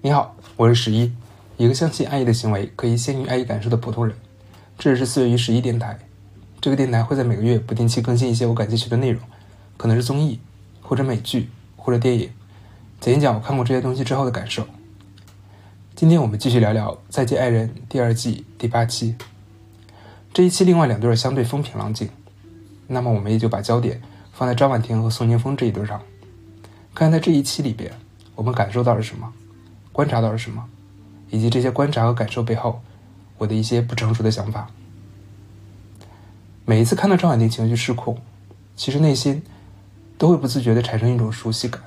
你好，我是十一，一个相信爱意的行为可以先于爱意感受的普通人。这里是四月于十一电台，这个电台会在每个月不定期更新一些我感兴趣的内容，可能是综艺，或者美剧，或者电影，讲一讲我看过这些东西之后的感受。今天我们继续聊聊《再见爱人》第二季第八期。这一期另外两对相对风平浪静，那么我们也就把焦点放在张婉婷和宋宁峰这一对上，看看在这一期里边我们感受到了什么。观察到了什么，以及这些观察和感受背后，我的一些不成熟的想法。每一次看到张婉婷情绪失控，其实内心都会不自觉地产生一种熟悉感，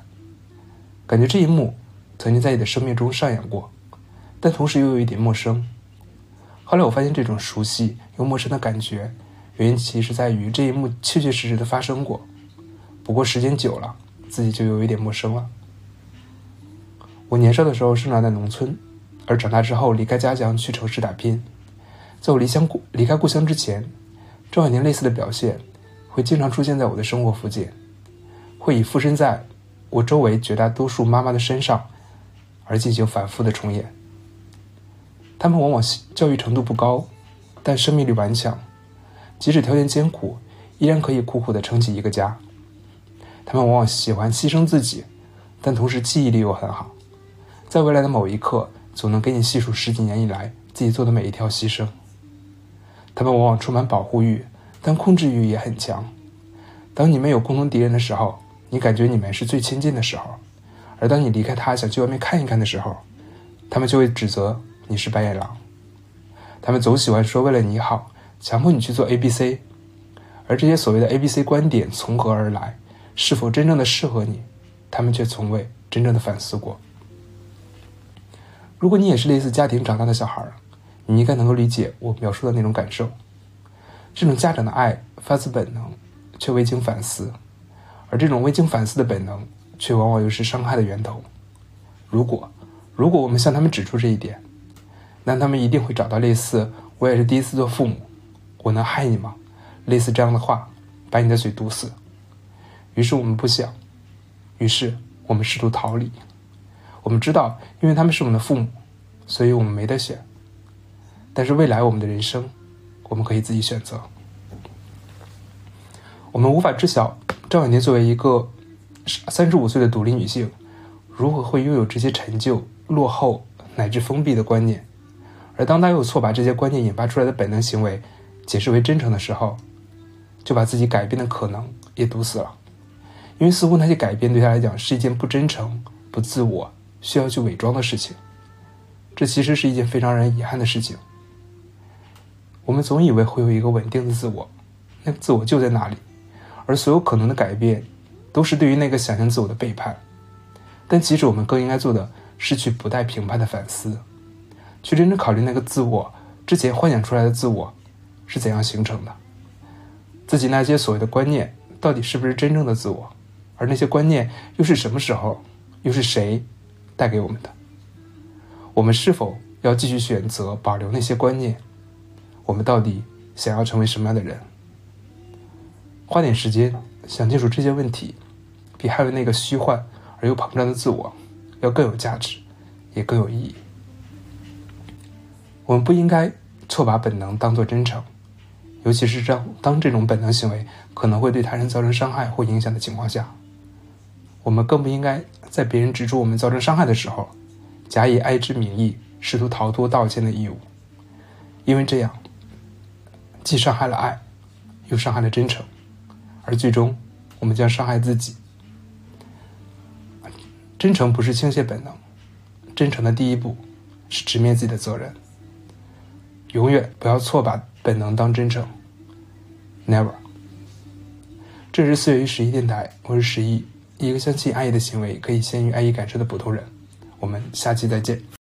感觉这一幕曾经在你的生命中上演过，但同时又有一点陌生。后来我发现，这种熟悉又陌生的感觉，原因其实在于这一幕确确实实的发生过，不过时间久了，自己就有一点陌生了。我年少的时候生长在农村，而长大之后离开家乡去城市打拼。在我离乡故离开故乡之前，张婉婷类似的表现会经常出现在我的生活附近，会以附身在我周围绝大多数妈妈的身上而进行反复的重演。他们往往教育程度不高，但生命力顽强，即使条件艰苦，依然可以苦苦的撑起一个家。他们往往喜欢牺牲自己，但同时记忆力又很好。在未来的某一刻，总能给你细数十几年以来自己做的每一条牺牲。他们往往充满保护欲，但控制欲也很强。当你们有共同敌人的时候，你感觉你们是最亲近的时候；而当你离开他，想去外面看一看的时候，他们就会指责你是白眼狼。他们总喜欢说为了你好，强迫你去做 A、B、C，而这些所谓的 A、B、C 观点从何而来，是否真正的适合你，他们却从未真正的反思过。如果你也是类似家庭长大的小孩你应该能够理解我描述的那种感受。这种家长的爱发自本能，却未经反思，而这种未经反思的本能，却往往又是伤害的源头。如果，如果我们向他们指出这一点，那他们一定会找到类似“我也是第一次做父母，我能害你吗？”类似这样的话，把你的嘴堵死。于是我们不想，于是我们试图逃离。我们知道，因为他们是我们的父母，所以我们没得选。但是未来我们的人生，我们可以自己选择。我们无法知晓张婉婷作为一个三十五岁的独立女性，如何会拥有这些陈旧、落后乃至封闭的观念。而当她又错把这些观念引发出来的本能行为解释为真诚的时候，就把自己改变的可能也堵死了。因为似乎那些改变对她来讲是一件不真诚、不自我。需要去伪装的事情，这其实是一件非常让人遗憾的事情。我们总以为会有一个稳定的自我，那个自我就在那里，而所有可能的改变，都是对于那个想象自我的背叛。但其实我们更应该做的是去不带评判的反思，去认真考虑那个自我之前幻想出来的自我是怎样形成的，自己那些所谓的观念到底是不是真正的自我，而那些观念又是什么时候，又是谁？带给我们的，我们是否要继续选择保留那些观念？我们到底想要成为什么样的人？花点时间想清楚这些问题，比捍卫那个虚幻而又膨胀的自我要更有价值，也更有意义。我们不应该错把本能当作真诚，尤其是当当这种本能行为可能会对他人造成伤害或影响的情况下。我们更不应该在别人指出我们造成伤害的时候，假以爱之名义试图逃脱道歉的义务，因为这样既伤害了爱，又伤害了真诚，而最终我们将伤害自己。真诚不是倾泻本能，真诚的第一步是直面自己的责任。永远不要错把本能当真诚，Never。这是四月十一电台，我是十一。一个相信爱意的行为可以先于爱意感受的普通人，我们下期再见。